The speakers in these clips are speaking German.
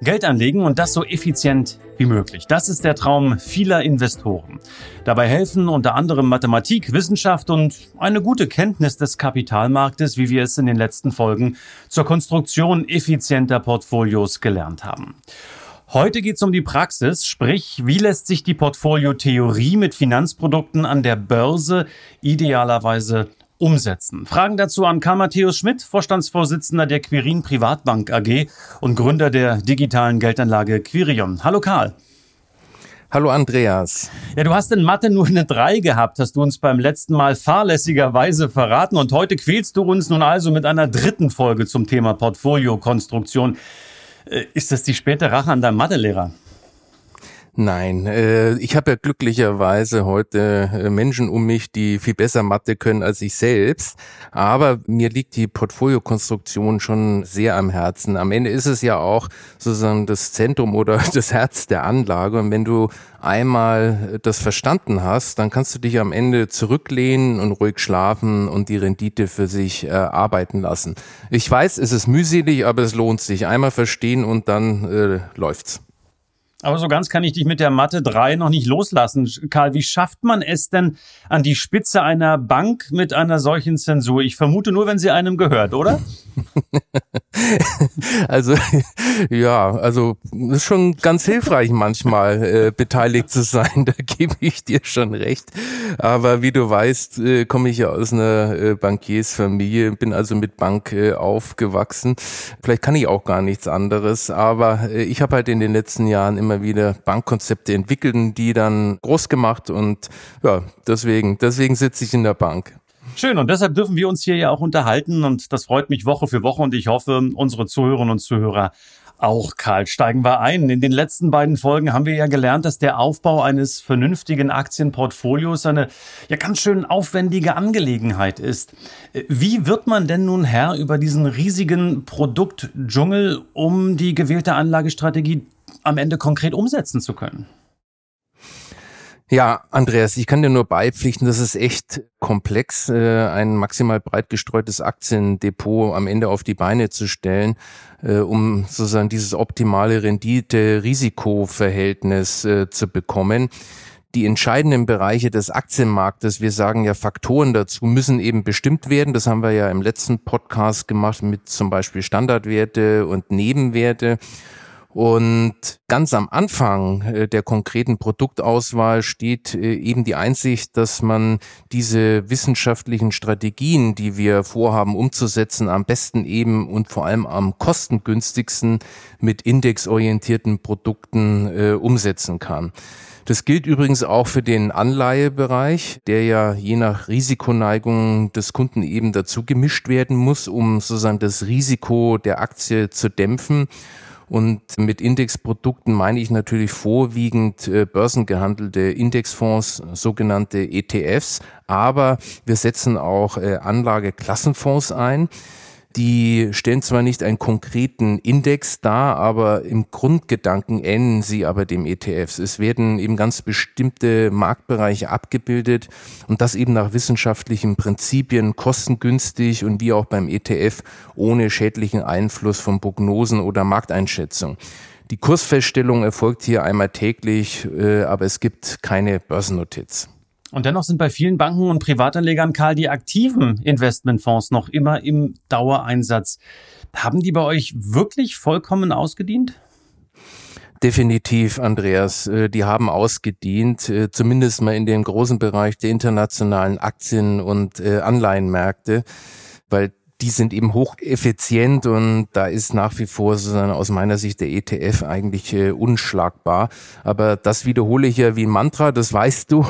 Geld anlegen und das so effizient wie möglich. Das ist der Traum vieler Investoren. Dabei helfen unter anderem Mathematik, Wissenschaft und eine gute Kenntnis des Kapitalmarktes, wie wir es in den letzten Folgen zur Konstruktion effizienter Portfolios gelernt haben. Heute geht es um die Praxis, sprich, wie lässt sich die Portfoliotheorie mit Finanzprodukten an der Börse idealerweise umsetzen. Fragen dazu an Karl Matthäus Schmidt, Vorstandsvorsitzender der Quirin Privatbank AG und Gründer der digitalen Geldanlage Quirion. Hallo Karl. Hallo Andreas. Ja, du hast in Mathe nur eine 3 gehabt, hast du uns beim letzten Mal fahrlässigerweise verraten und heute quälst du uns nun also mit einer dritten Folge zum Thema Portfoliokonstruktion. Äh, ist das die späte Rache an deinem Mathelehrer? Nein, äh, ich habe ja glücklicherweise heute äh, Menschen um mich, die viel besser Mathe können als ich selbst. Aber mir liegt die Portfoliokonstruktion schon sehr am Herzen. Am Ende ist es ja auch sozusagen das Zentrum oder das Herz der Anlage. Und wenn du einmal das verstanden hast, dann kannst du dich am Ende zurücklehnen und ruhig schlafen und die Rendite für sich äh, arbeiten lassen. Ich weiß, es ist mühselig, aber es lohnt sich. Einmal verstehen und dann äh, läuft's. Aber so ganz kann ich dich mit der Mathe 3 noch nicht loslassen. Karl, wie schafft man es denn an die Spitze einer Bank mit einer solchen Zensur? Ich vermute nur, wenn sie einem gehört, oder? also ja, also ist schon ganz hilfreich manchmal äh, beteiligt zu sein, da gebe ich dir schon recht. Aber wie du weißt, äh, komme ich ja aus einer äh, Bankiersfamilie, bin also mit Bank äh, aufgewachsen. Vielleicht kann ich auch gar nichts anderes, aber äh, ich habe halt in den letzten Jahren immer wieder Bankkonzepte entwickelt, die dann groß gemacht und ja, deswegen, deswegen sitze ich in der Bank. Schön, und deshalb dürfen wir uns hier ja auch unterhalten und das freut mich Woche für Woche und ich hoffe, unsere Zuhörerinnen und Zuhörer auch, Karl. Steigen wir ein. In den letzten beiden Folgen haben wir ja gelernt, dass der Aufbau eines vernünftigen Aktienportfolios eine ja ganz schön aufwendige Angelegenheit ist. Wie wird man denn nun Herr über diesen riesigen Produktdschungel, um die gewählte Anlagestrategie am Ende konkret umsetzen zu können? Ja, Andreas, ich kann dir nur beipflichten, das ist echt komplex, äh, ein maximal breit gestreutes Aktiendepot am Ende auf die Beine zu stellen, äh, um sozusagen dieses optimale Rendite-Risiko-Verhältnis äh, zu bekommen. Die entscheidenden Bereiche des Aktienmarktes, wir sagen ja Faktoren dazu, müssen eben bestimmt werden. Das haben wir ja im letzten Podcast gemacht mit zum Beispiel Standardwerte und Nebenwerte. Und ganz am Anfang äh, der konkreten Produktauswahl steht äh, eben die Einsicht, dass man diese wissenschaftlichen Strategien, die wir vorhaben umzusetzen, am besten eben und vor allem am kostengünstigsten mit indexorientierten Produkten äh, umsetzen kann. Das gilt übrigens auch für den Anleihebereich, der ja je nach Risikoneigung des Kunden eben dazu gemischt werden muss, um sozusagen das Risiko der Aktie zu dämpfen. Und mit Indexprodukten meine ich natürlich vorwiegend äh, börsengehandelte Indexfonds, sogenannte ETFs, aber wir setzen auch äh, Anlageklassenfonds ein. Die stellen zwar nicht einen konkreten Index dar, aber im Grundgedanken ähneln sie aber dem ETFs. Es werden eben ganz bestimmte Marktbereiche abgebildet und das eben nach wissenschaftlichen Prinzipien kostengünstig und wie auch beim ETF ohne schädlichen Einfluss von Prognosen oder Markteinschätzung. Die Kursfeststellung erfolgt hier einmal täglich, äh, aber es gibt keine Börsennotiz. Und dennoch sind bei vielen Banken und Privatanlegern, Karl, die aktiven Investmentfonds noch immer im Dauereinsatz. Haben die bei euch wirklich vollkommen ausgedient? Definitiv, Andreas. Äh, die haben ausgedient, äh, zumindest mal in dem großen Bereich der internationalen Aktien- und äh, Anleihenmärkte, weil die sind eben hocheffizient und da ist nach wie vor aus meiner Sicht der ETF eigentlich äh, unschlagbar. Aber das wiederhole ich ja wie ein Mantra, das weißt du.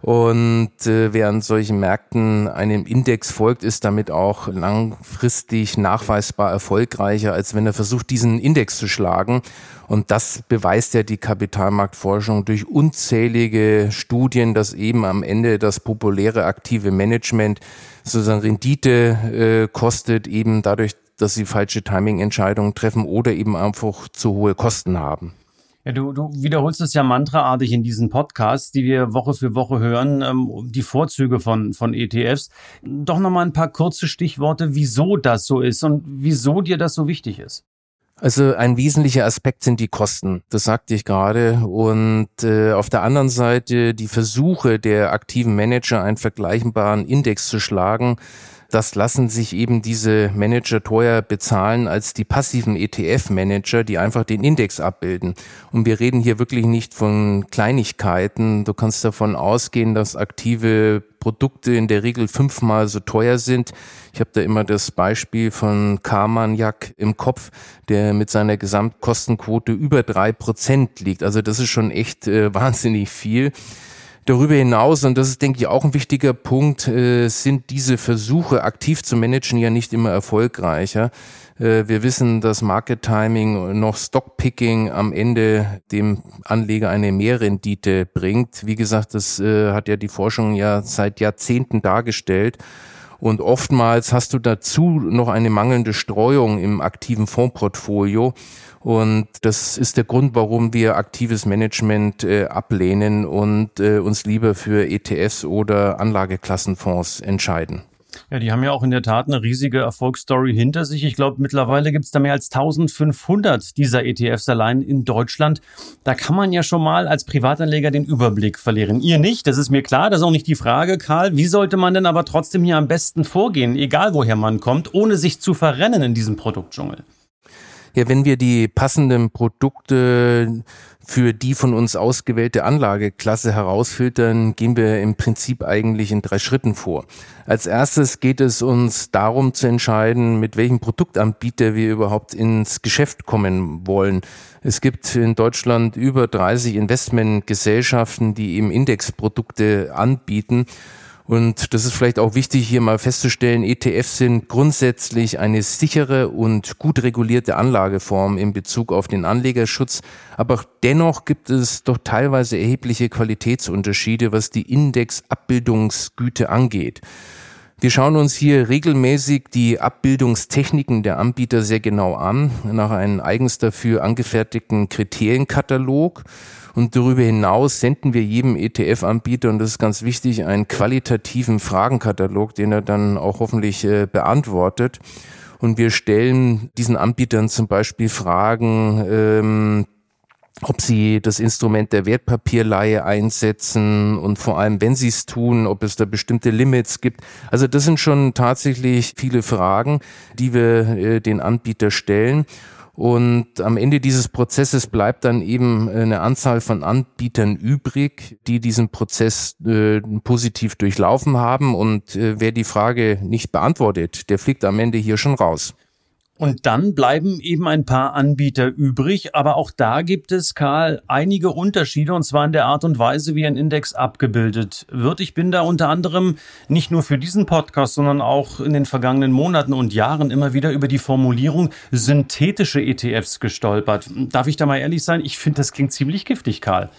Und äh, wer an solchen Märkten einem Index folgt, ist damit auch langfristig nachweisbar erfolgreicher, als wenn er versucht, diesen Index zu schlagen. Und das beweist ja die Kapitalmarktforschung durch unzählige Studien, dass eben am Ende das populäre aktive Management sozusagen Rendite äh, kostet, eben dadurch, dass sie falsche Timing-Entscheidungen treffen oder eben einfach zu hohe Kosten haben. Ja, du, du wiederholst es ja mantraartig in diesen Podcasts, die wir Woche für Woche hören, ähm, die Vorzüge von, von ETFs. Doch nochmal ein paar kurze Stichworte, wieso das so ist und wieso dir das so wichtig ist. Also ein wesentlicher Aspekt sind die Kosten, das sagte ich gerade. Und äh, auf der anderen Seite die Versuche der aktiven Manager, einen vergleichbaren Index zu schlagen, das lassen sich eben diese Manager teuer bezahlen als die passiven ETF-Manager, die einfach den Index abbilden. Und wir reden hier wirklich nicht von Kleinigkeiten. Du kannst davon ausgehen, dass aktive Produkte in der Regel fünfmal so teuer sind. Ich habe da immer das Beispiel von Carmagnac im Kopf, der mit seiner Gesamtkostenquote über drei Prozent liegt. Also das ist schon echt äh, wahnsinnig viel. Darüber hinaus, und das ist, denke ich, auch ein wichtiger Punkt, äh, sind diese Versuche, aktiv zu managen, ja nicht immer erfolgreicher. Äh, wir wissen, dass Market Timing noch Stockpicking am Ende dem Anleger eine Mehrrendite bringt. Wie gesagt, das äh, hat ja die Forschung ja seit Jahrzehnten dargestellt. Und oftmals hast du dazu noch eine mangelnde Streuung im aktiven Fondsportfolio. Und das ist der Grund, warum wir aktives Management äh, ablehnen und äh, uns lieber für ETFs oder Anlageklassenfonds entscheiden. Ja, die haben ja auch in der Tat eine riesige Erfolgsstory hinter sich. Ich glaube, mittlerweile gibt es da mehr als 1500 dieser ETFs allein in Deutschland. Da kann man ja schon mal als Privatanleger den Überblick verlieren. Ihr nicht, das ist mir klar, das ist auch nicht die Frage, Karl. Wie sollte man denn aber trotzdem hier am besten vorgehen, egal woher man kommt, ohne sich zu verrennen in diesem Produktdschungel? Ja, wenn wir die passenden Produkte für die von uns ausgewählte Anlageklasse herausfiltern, gehen wir im Prinzip eigentlich in drei Schritten vor. Als erstes geht es uns darum zu entscheiden, mit welchem Produktanbieter wir überhaupt ins Geschäft kommen wollen. Es gibt in Deutschland über 30 Investmentgesellschaften, die eben Indexprodukte anbieten. Und das ist vielleicht auch wichtig, hier mal festzustellen, ETFs sind grundsätzlich eine sichere und gut regulierte Anlageform in Bezug auf den Anlegerschutz. Aber dennoch gibt es doch teilweise erhebliche Qualitätsunterschiede, was die Indexabbildungsgüte angeht. Wir schauen uns hier regelmäßig die Abbildungstechniken der Anbieter sehr genau an, nach einem eigens dafür angefertigten Kriterienkatalog. Und darüber hinaus senden wir jedem ETF-Anbieter, und das ist ganz wichtig, einen qualitativen Fragenkatalog, den er dann auch hoffentlich äh, beantwortet. Und wir stellen diesen Anbietern zum Beispiel Fragen, ähm, ob sie das Instrument der Wertpapierleihe einsetzen und vor allem, wenn sie es tun, ob es da bestimmte Limits gibt. Also das sind schon tatsächlich viele Fragen, die wir äh, den Anbieter stellen. Und am Ende dieses Prozesses bleibt dann eben eine Anzahl von Anbietern übrig, die diesen Prozess äh, positiv durchlaufen haben. Und äh, wer die Frage nicht beantwortet, der fliegt am Ende hier schon raus. Und dann bleiben eben ein paar Anbieter übrig, aber auch da gibt es, Karl, einige Unterschiede und zwar in der Art und Weise, wie ein Index abgebildet wird. Ich bin da unter anderem nicht nur für diesen Podcast, sondern auch in den vergangenen Monaten und Jahren immer wieder über die Formulierung synthetische ETFs gestolpert. Darf ich da mal ehrlich sein? Ich finde, das klingt ziemlich giftig, Karl.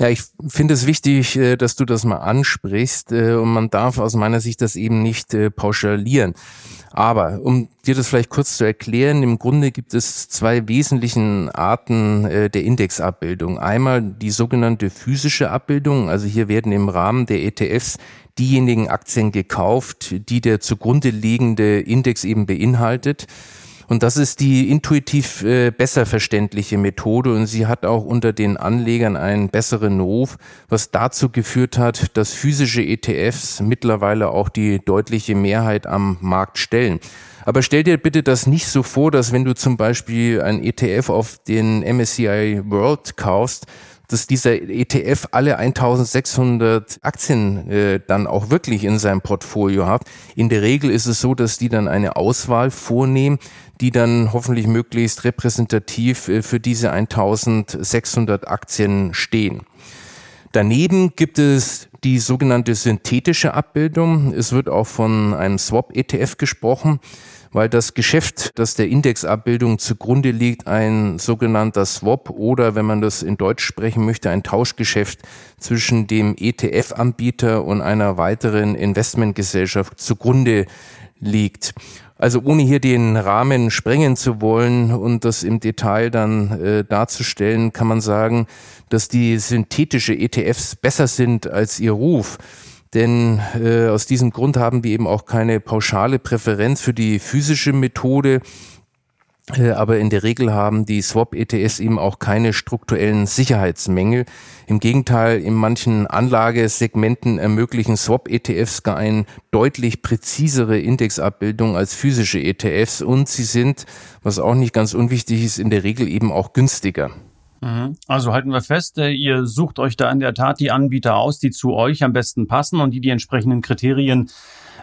Ja, ich finde es wichtig, äh, dass du das mal ansprichst äh, und man darf aus meiner Sicht das eben nicht äh, pauschalieren. Aber um dir das vielleicht kurz zu erklären, im Grunde gibt es zwei wesentlichen Arten der Indexabbildung. Einmal die sogenannte physische Abbildung, also hier werden im Rahmen der ETFs diejenigen Aktien gekauft, die der zugrunde liegende Index eben beinhaltet. Und das ist die intuitiv äh, besser verständliche Methode und sie hat auch unter den Anlegern einen besseren Ruf, was dazu geführt hat, dass physische ETFs mittlerweile auch die deutliche Mehrheit am Markt stellen. Aber stell dir bitte das nicht so vor, dass wenn du zum Beispiel ein ETF auf den MSCI World kaufst, dass dieser ETF alle 1600 Aktien äh, dann auch wirklich in seinem Portfolio hat. In der Regel ist es so, dass die dann eine Auswahl vornehmen, die dann hoffentlich möglichst repräsentativ äh, für diese 1600 Aktien stehen. Daneben gibt es die sogenannte synthetische Abbildung. Es wird auch von einem Swap-ETF gesprochen. Weil das Geschäft, das der Indexabbildung zugrunde liegt, ein sogenannter Swap oder, wenn man das in Deutsch sprechen möchte, ein Tauschgeschäft zwischen dem ETF-Anbieter und einer weiteren Investmentgesellschaft zugrunde liegt. Also ohne hier den Rahmen sprengen zu wollen und das im Detail dann äh, darzustellen, kann man sagen, dass die synthetische ETFs besser sind als ihr Ruf. Denn äh, aus diesem Grund haben wir eben auch keine pauschale Präferenz für die physische Methode. Äh, aber in der Regel haben die Swap-ETS eben auch keine strukturellen Sicherheitsmängel. Im Gegenteil, in manchen Anlagesegmenten ermöglichen Swap-ETFs gar eine deutlich präzisere Indexabbildung als physische ETFs und sie sind, was auch nicht ganz unwichtig ist, in der Regel eben auch günstiger. Mhm. Also halten wir fest, äh, ihr sucht euch da in der Tat die Anbieter aus, die zu euch am besten passen und die die entsprechenden Kriterien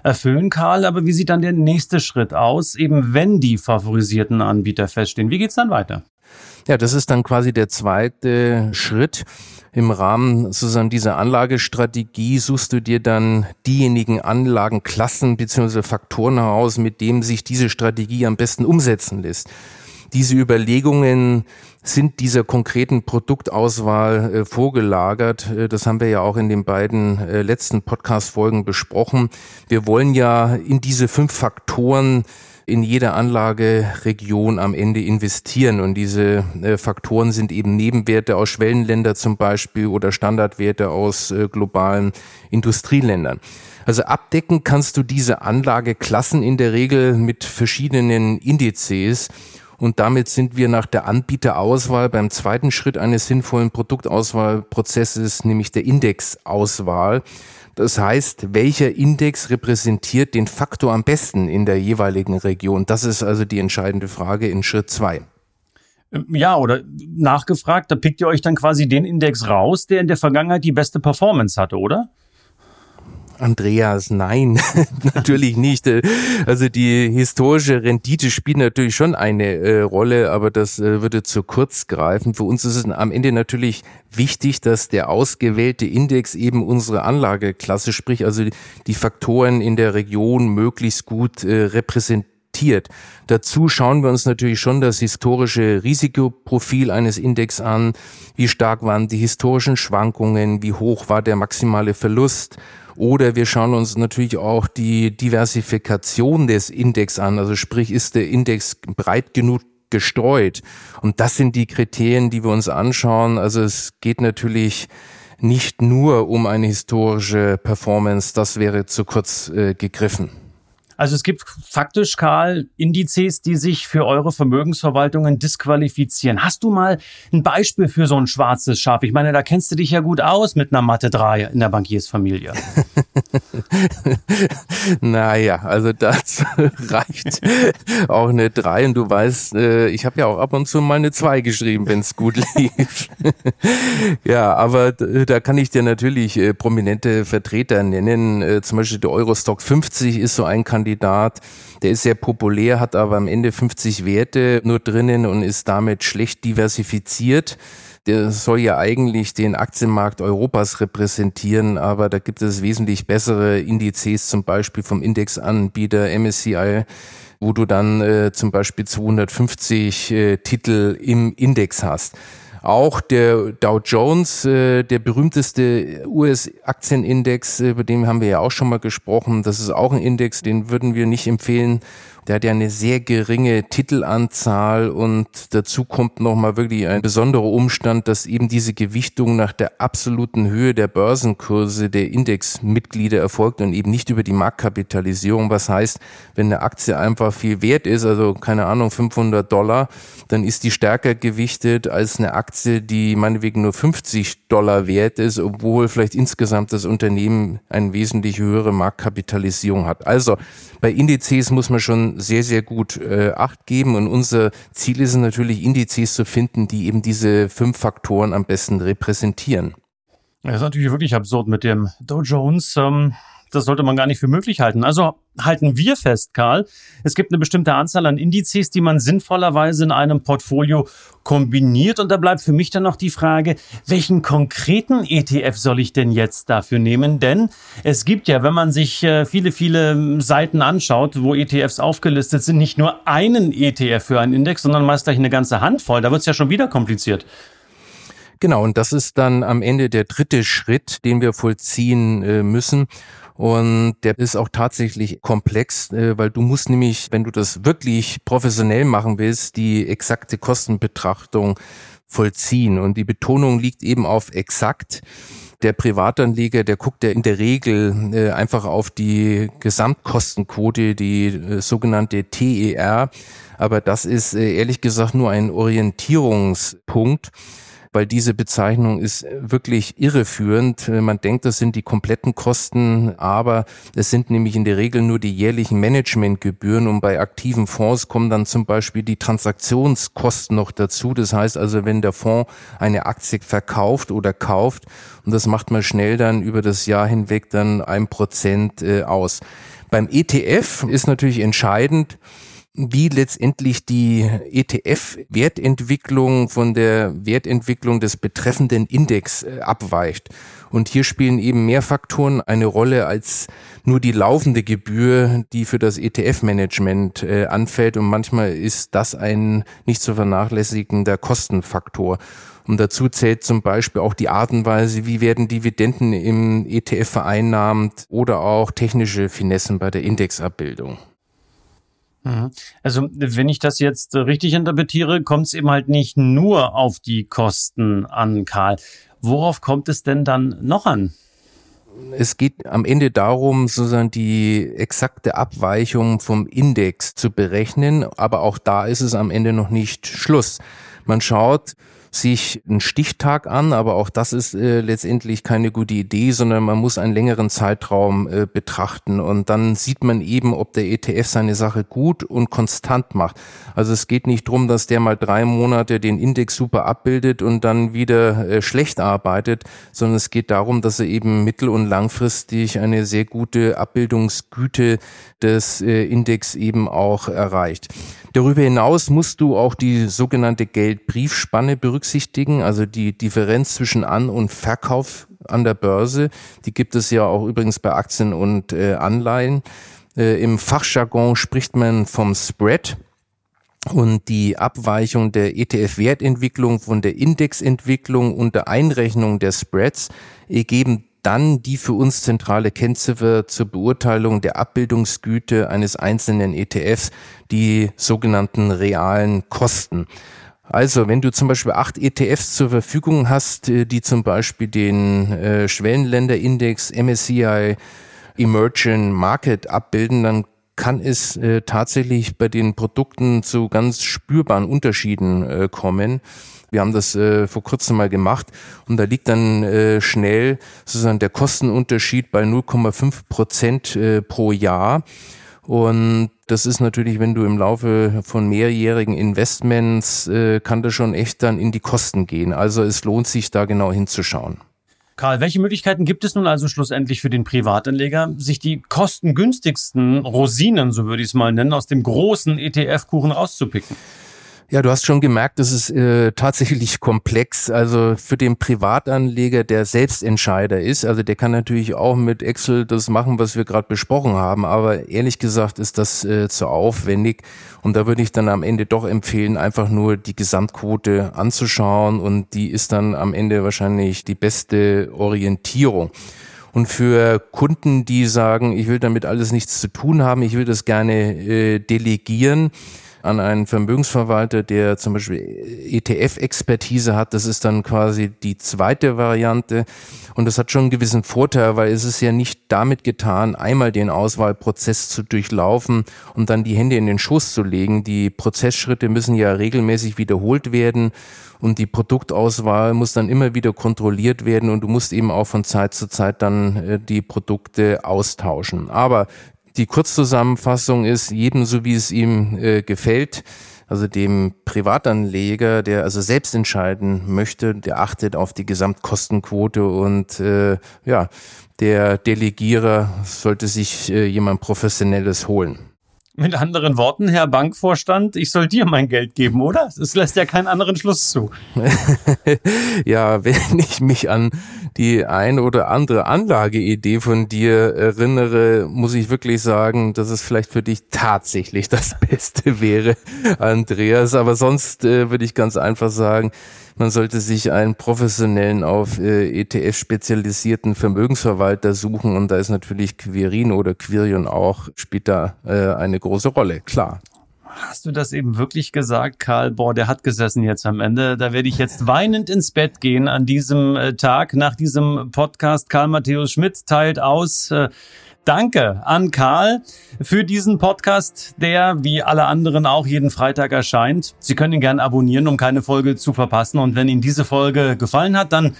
erfüllen, Karl. Aber wie sieht dann der nächste Schritt aus, eben wenn die favorisierten Anbieter feststehen? Wie geht's dann weiter? Ja, das ist dann quasi der zweite Schritt. Im Rahmen sozusagen dieser Anlagestrategie suchst du dir dann diejenigen Anlagenklassen bzw. Faktoren heraus, mit denen sich diese Strategie am besten umsetzen lässt. Diese Überlegungen sind dieser konkreten Produktauswahl äh, vorgelagert. Äh, das haben wir ja auch in den beiden äh, letzten Podcast-Folgen besprochen. Wir wollen ja in diese fünf Faktoren in jeder Anlageregion am Ende investieren. Und diese äh, Faktoren sind eben Nebenwerte aus Schwellenländern zum Beispiel oder Standardwerte aus äh, globalen Industrieländern. Also abdecken kannst du diese Anlageklassen in der Regel mit verschiedenen Indizes. Und damit sind wir nach der Anbieterauswahl beim zweiten Schritt eines sinnvollen Produktauswahlprozesses, nämlich der Indexauswahl. Das heißt, welcher Index repräsentiert den Faktor am besten in der jeweiligen Region? Das ist also die entscheidende Frage in Schritt zwei. Ähm, ja, oder nachgefragt, da pickt ihr euch dann quasi den Index raus, der in der Vergangenheit die beste Performance hatte, oder? Andreas, nein, natürlich nicht. Also die historische Rendite spielt natürlich schon eine äh, Rolle, aber das äh, würde zu kurz greifen. Für uns ist es am Ende natürlich wichtig, dass der ausgewählte Index eben unsere Anlageklasse, sprich also die Faktoren in der Region möglichst gut äh, repräsentiert Dazu schauen wir uns natürlich schon das historische Risikoprofil eines Index an. Wie stark waren die historischen Schwankungen? Wie hoch war der maximale Verlust? Oder wir schauen uns natürlich auch die Diversifikation des Index an. Also sprich, ist der Index breit genug gestreut? Und das sind die Kriterien, die wir uns anschauen. Also es geht natürlich nicht nur um eine historische Performance. Das wäre zu kurz äh, gegriffen. Also es gibt faktisch, Karl, Indizes, die sich für eure Vermögensverwaltungen disqualifizieren. Hast du mal ein Beispiel für so ein schwarzes Schaf? Ich meine, da kennst du dich ja gut aus mit einer Mathe 3 in der Bankiersfamilie. naja, also das reicht auch eine 3 und du weißt, äh, ich habe ja auch ab und zu mal eine 2 geschrieben, wenn es gut lief. ja, aber da kann ich dir natürlich äh, prominente Vertreter nennen. Äh, zum Beispiel der Eurostock 50 ist so ein Kandidat, Kandidat. Der ist sehr populär, hat aber am Ende 50 Werte nur drinnen und ist damit schlecht diversifiziert. Der soll ja eigentlich den Aktienmarkt Europas repräsentieren, aber da gibt es wesentlich bessere Indizes, zum Beispiel vom Indexanbieter MSCI, wo du dann äh, zum Beispiel 250 äh, Titel im Index hast. Auch der Dow Jones, äh, der berühmteste US-Aktienindex, äh, über den haben wir ja auch schon mal gesprochen. Das ist auch ein Index, den würden wir nicht empfehlen, der hat ja eine sehr geringe Titelanzahl und dazu kommt nochmal wirklich ein besonderer Umstand, dass eben diese Gewichtung nach der absoluten Höhe der Börsenkurse der Indexmitglieder erfolgt und eben nicht über die Marktkapitalisierung. Was heißt, wenn eine Aktie einfach viel wert ist, also keine Ahnung, 500 Dollar, dann ist die stärker gewichtet als eine Aktie, die meinetwegen nur 50 Dollar wert ist, obwohl vielleicht insgesamt das Unternehmen eine wesentlich höhere Marktkapitalisierung hat. Also bei Indizes muss man schon sehr, sehr gut äh, Acht geben und unser Ziel ist es natürlich, Indizes zu finden, die eben diese fünf Faktoren am besten repräsentieren. Das ist natürlich wirklich absurd mit dem Dow Jones. Ähm, das sollte man gar nicht für möglich halten. Also halten wir fest, Karl, es gibt eine bestimmte Anzahl an Indizes, die man sinnvollerweise in einem Portfolio kombiniert. Und da bleibt für mich dann noch die Frage, welchen konkreten ETF soll ich denn jetzt dafür nehmen? Denn es gibt ja, wenn man sich äh, viele, viele Seiten anschaut, wo ETFs aufgelistet sind, nicht nur einen ETF für einen Index, sondern meist gleich eine ganze Handvoll. Da wird es ja schon wieder kompliziert. Genau, und das ist dann am Ende der dritte Schritt, den wir vollziehen äh, müssen. Und der ist auch tatsächlich komplex, äh, weil du musst nämlich, wenn du das wirklich professionell machen willst, die exakte Kostenbetrachtung vollziehen. Und die Betonung liegt eben auf exakt. Der Privatanleger, der guckt ja in der Regel äh, einfach auf die Gesamtkostenquote, die äh, sogenannte TER. Aber das ist ehrlich gesagt nur ein Orientierungspunkt weil diese Bezeichnung ist äh, wirklich irreführend. Äh, man denkt, das sind die kompletten Kosten, aber es sind nämlich in der Regel nur die jährlichen Managementgebühren und bei aktiven Fonds kommen dann zum Beispiel die Transaktionskosten noch dazu. Das heißt also, wenn der Fonds eine Aktie verkauft oder kauft, und das macht man schnell dann über das Jahr hinweg dann ein Prozent äh, aus. Beim ETF ist natürlich entscheidend, wie letztendlich die ETF-Wertentwicklung von der Wertentwicklung des betreffenden Index äh, abweicht. Und hier spielen eben mehr Faktoren eine Rolle als nur die laufende Gebühr, die für das ETF-Management äh, anfällt. Und manchmal ist das ein nicht zu vernachlässigender Kostenfaktor. Und dazu zählt zum Beispiel auch die Art und Weise, wie werden Dividenden im ETF vereinnahmt oder auch technische Finessen bei der Indexabbildung. Mhm. Also wenn ich das jetzt richtig interpretiere, kommt es eben halt nicht nur auf die Kosten an, Karl. Worauf kommt es denn dann noch an? Es geht am Ende darum, sozusagen die exakte Abweichung vom Index zu berechnen, aber auch da ist es am Ende noch nicht Schluss. Man schaut, sich einen Stichtag an, aber auch das ist äh, letztendlich keine gute Idee, sondern man muss einen längeren Zeitraum äh, betrachten und dann sieht man eben, ob der ETF seine Sache gut und konstant macht. Also es geht nicht drum, dass der mal drei Monate den Index super abbildet und dann wieder äh, schlecht arbeitet, sondern es geht darum, dass er eben mittel- und langfristig eine sehr gute Abbildungsgüte des äh, Index eben auch erreicht. Darüber hinaus musst du auch die sogenannte Geldbriefspanne berücksichtigen, also die Differenz zwischen An- und Verkauf an der Börse. Die gibt es ja auch übrigens bei Aktien und äh, Anleihen. Äh, Im Fachjargon spricht man vom Spread und die Abweichung der ETF-Wertentwicklung von der Indexentwicklung und der Einrechnung der Spreads ergeben dann die für uns zentrale Kennziffer zur Beurteilung der Abbildungsgüte eines einzelnen ETFs, die sogenannten realen Kosten. Also, wenn du zum Beispiel acht ETFs zur Verfügung hast, äh, die zum Beispiel den äh, Schwellenländerindex MSCI Emerging Market abbilden, dann kann es äh, tatsächlich bei den Produkten zu ganz spürbaren Unterschieden kommen. Wir haben das äh, vor kurzem mal gemacht und da liegt dann äh, schnell sozusagen der Kostenunterschied bei 0,5 Prozent äh, pro Jahr. Und das ist natürlich, wenn du im Laufe von mehrjährigen Investments, äh, kann das schon echt dann in die Kosten gehen. Also es lohnt sich da genau hinzuschauen. Karl, welche Möglichkeiten gibt es nun also schlussendlich für den Privatanleger, sich die kostengünstigsten Rosinen, so würde ich es mal nennen, aus dem großen ETF-Kuchen rauszupicken? Ja, du hast schon gemerkt, das ist äh, tatsächlich komplex. Also für den Privatanleger, der Selbstentscheider ist, also der kann natürlich auch mit Excel das machen, was wir gerade besprochen haben. Aber ehrlich gesagt ist das äh, zu aufwendig. Und da würde ich dann am Ende doch empfehlen, einfach nur die Gesamtquote anzuschauen. Und die ist dann am Ende wahrscheinlich die beste Orientierung. Und für Kunden, die sagen, ich will damit alles nichts zu tun haben, ich will das gerne äh, delegieren, an einen Vermögensverwalter, der zum Beispiel ETF-Expertise hat. Das ist dann quasi die zweite Variante. Und das hat schon einen gewissen Vorteil, weil es ist ja nicht damit getan, einmal den Auswahlprozess zu durchlaufen und dann die Hände in den Schoß zu legen. Die Prozessschritte müssen ja regelmäßig wiederholt werden und die Produktauswahl muss dann immer wieder kontrolliert werden und du musst eben auch von Zeit zu Zeit dann äh, die Produkte austauschen. Aber die Kurzzusammenfassung ist, jedem so wie es ihm äh, gefällt. Also dem Privatanleger, der also selbst entscheiden möchte, der achtet auf die Gesamtkostenquote und äh, ja, der Delegierer sollte sich äh, jemand Professionelles holen. Mit anderen Worten, Herr Bankvorstand, ich soll dir mein Geld geben, oder? Es lässt ja keinen anderen Schluss zu. ja, wenn ich mich an die ein oder andere Anlageidee von dir erinnere, muss ich wirklich sagen, dass es vielleicht für dich tatsächlich das Beste wäre, Andreas. Aber sonst äh, würde ich ganz einfach sagen, man sollte sich einen professionellen auf äh, ETF spezialisierten Vermögensverwalter suchen und da ist natürlich Quirin oder Quirion auch, spielt da äh, eine große Rolle, klar. Hast du das eben wirklich gesagt, Karl? Boah, der hat gesessen jetzt am Ende. Da werde ich jetzt weinend ins Bett gehen an diesem äh, Tag nach diesem Podcast. Karl Matthäus Schmidt teilt aus. Äh, Danke an Karl für diesen Podcast, der wie alle anderen auch jeden Freitag erscheint. Sie können ihn gerne abonnieren, um keine Folge zu verpassen. Und wenn Ihnen diese Folge gefallen hat, dann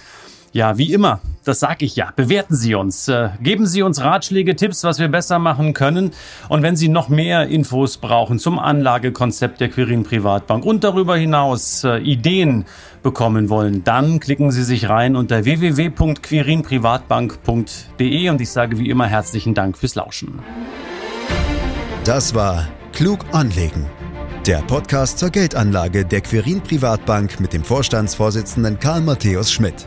ja, wie immer, das sag ich ja. Bewerten Sie uns, äh, geben Sie uns Ratschläge, Tipps, was wir besser machen können. Und wenn Sie noch mehr Infos brauchen zum Anlagekonzept der Quirin Privatbank und darüber hinaus äh, Ideen bekommen wollen, dann klicken Sie sich rein unter www.quirinprivatbank.de und ich sage wie immer herzlichen Dank fürs Lauschen. Das war Klug anlegen. Der Podcast zur Geldanlage der Quirin Privatbank mit dem Vorstandsvorsitzenden Karl Matthäus Schmidt.